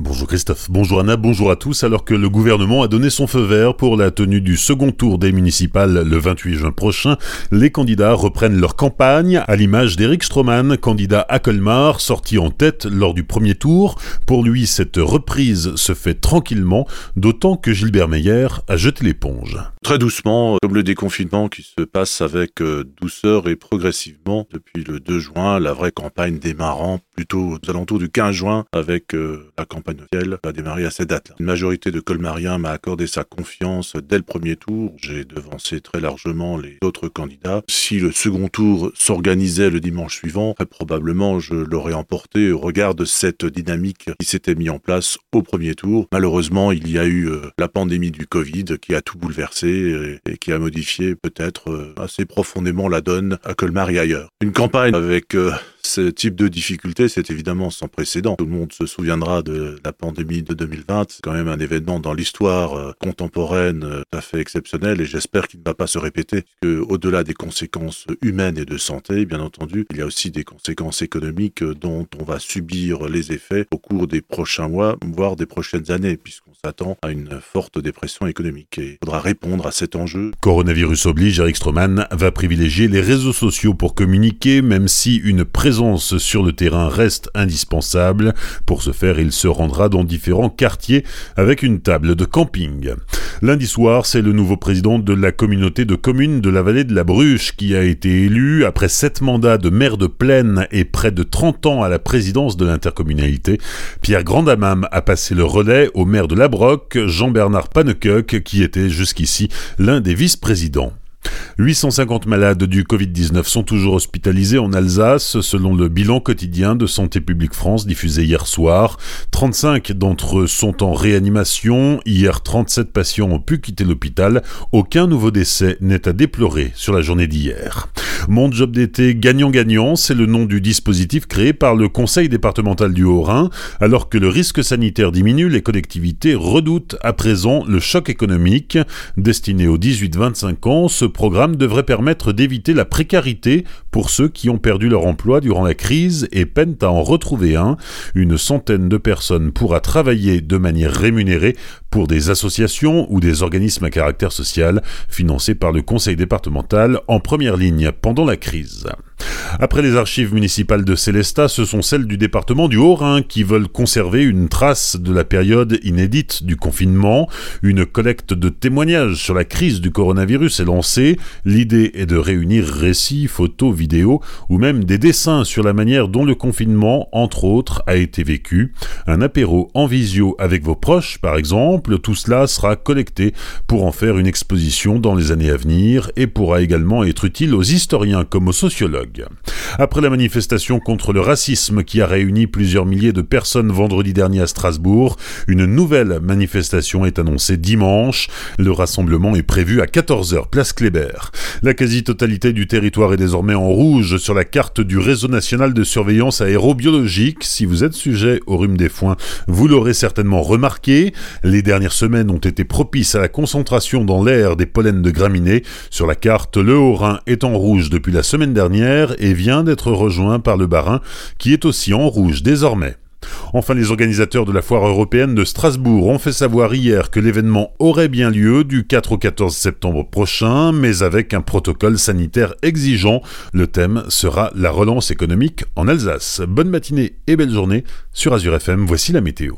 Bonjour Christophe, bonjour Anna, bonjour à tous. Alors que le gouvernement a donné son feu vert pour la tenue du second tour des municipales le 28 juin prochain, les candidats reprennent leur campagne à l'image d'Eric Stroman, candidat à Colmar, sorti en tête lors du premier tour. Pour lui, cette reprise se fait tranquillement, d'autant que Gilbert Meyer a jeté l'éponge. Très doucement, comme le déconfinement qui se passe avec euh, douceur et progressivement depuis le 2 juin, la vraie campagne démarrant plutôt aux alentours du 15 juin avec euh, la campagne officielle va démarrer à cette date. -là. Une majorité de colmariens m'a accordé sa confiance dès le premier tour. J'ai devancé très largement les autres candidats. Si le second tour s'organisait le dimanche suivant, très probablement je l'aurais emporté au regard de cette dynamique qui s'était mise en place au premier tour. Malheureusement, il y a eu euh, la pandémie du Covid qui a tout bouleversé et, qui a modifié peut-être euh, assez profondément la donne à Colmar et ailleurs. Une campagne avec ce type de difficulté, c'est évidemment sans précédent. Tout le monde se souviendra de la pandémie de 2020. C'est quand même un événement dans l'histoire euh, contemporaine euh, tout à fait exceptionnel et j'espère qu'il ne va pas se répéter. Au-delà des conséquences humaines et de santé, bien entendu, il y a aussi des conséquences économiques euh, dont on va subir les effets au cours des prochains mois, voire des prochaines années, s'attend à une forte dépression économique et il faudra répondre à cet enjeu. Coronavirus oblige, Eric Stroman va privilégier les réseaux sociaux pour communiquer, même si une présence sur le terrain reste indispensable. Pour ce faire, il se rendra dans différents quartiers avec une table de camping. Lundi soir, c'est le nouveau président de la communauté de communes de la vallée de la Bruche qui a été élu après sept mandats de maire de plaine et près de 30 ans à la présidence de l'intercommunalité. Pierre Grandamam a passé le relais au maire de la Jean-Bernard Panecoq, qui était jusqu'ici l'un des vice-présidents. 850 malades du Covid-19 sont toujours hospitalisés en Alsace, selon le bilan quotidien de Santé publique France diffusé hier soir. 35 d'entre eux sont en réanimation. Hier, 37 patients ont pu quitter l'hôpital. Aucun nouveau décès n'est à déplorer sur la journée d'hier. Mon job d'été gagnant-gagnant, c'est le nom du dispositif créé par le Conseil départemental du Haut-Rhin. Alors que le risque sanitaire diminue, les collectivités redoutent à présent le choc économique. Destiné aux 18-25 ans, ce programme devrait permettre d'éviter la précarité pour ceux qui ont perdu leur emploi durant la crise et peinent à en retrouver un. Une centaine de personnes pourra travailler de manière rémunérée pour des associations ou des organismes à caractère social financés par le conseil départemental en première ligne pendant la crise. Après les archives municipales de Célestat, ce sont celles du département du Haut-Rhin qui veulent conserver une trace de la période inédite du confinement. Une collecte de témoignages sur la crise du coronavirus est lancée. L'idée est de réunir récits, photos, vidéos ou même des dessins sur la manière dont le confinement, entre autres, a été vécu. Un apéro en visio avec vos proches, par exemple, tout cela sera collecté pour en faire une exposition dans les années à venir et pourra également être utile aux historiens comme aux sociologues. Après la manifestation contre le racisme qui a réuni plusieurs milliers de personnes vendredi dernier à Strasbourg, une nouvelle manifestation est annoncée dimanche. Le rassemblement est prévu à 14h, place Kléber. La quasi-totalité du territoire est désormais en rouge sur la carte du réseau national de surveillance aérobiologique. Si vous êtes sujet au rhume des foins, vous l'aurez certainement remarqué. Les dernières semaines ont été propices à la concentration dans l'air des pollens de graminées. Sur la carte, le Haut-Rhin est en rouge depuis la semaine dernière et vient d'être rejoint par le Bas-Rhin qui est aussi en rouge désormais. Enfin, les organisateurs de la foire européenne de Strasbourg ont fait savoir hier que l'événement aurait bien lieu du 4 au 14 septembre prochain, mais avec un protocole sanitaire exigeant. Le thème sera la relance économique en Alsace. Bonne matinée et belle journée sur Azure FM, voici la météo.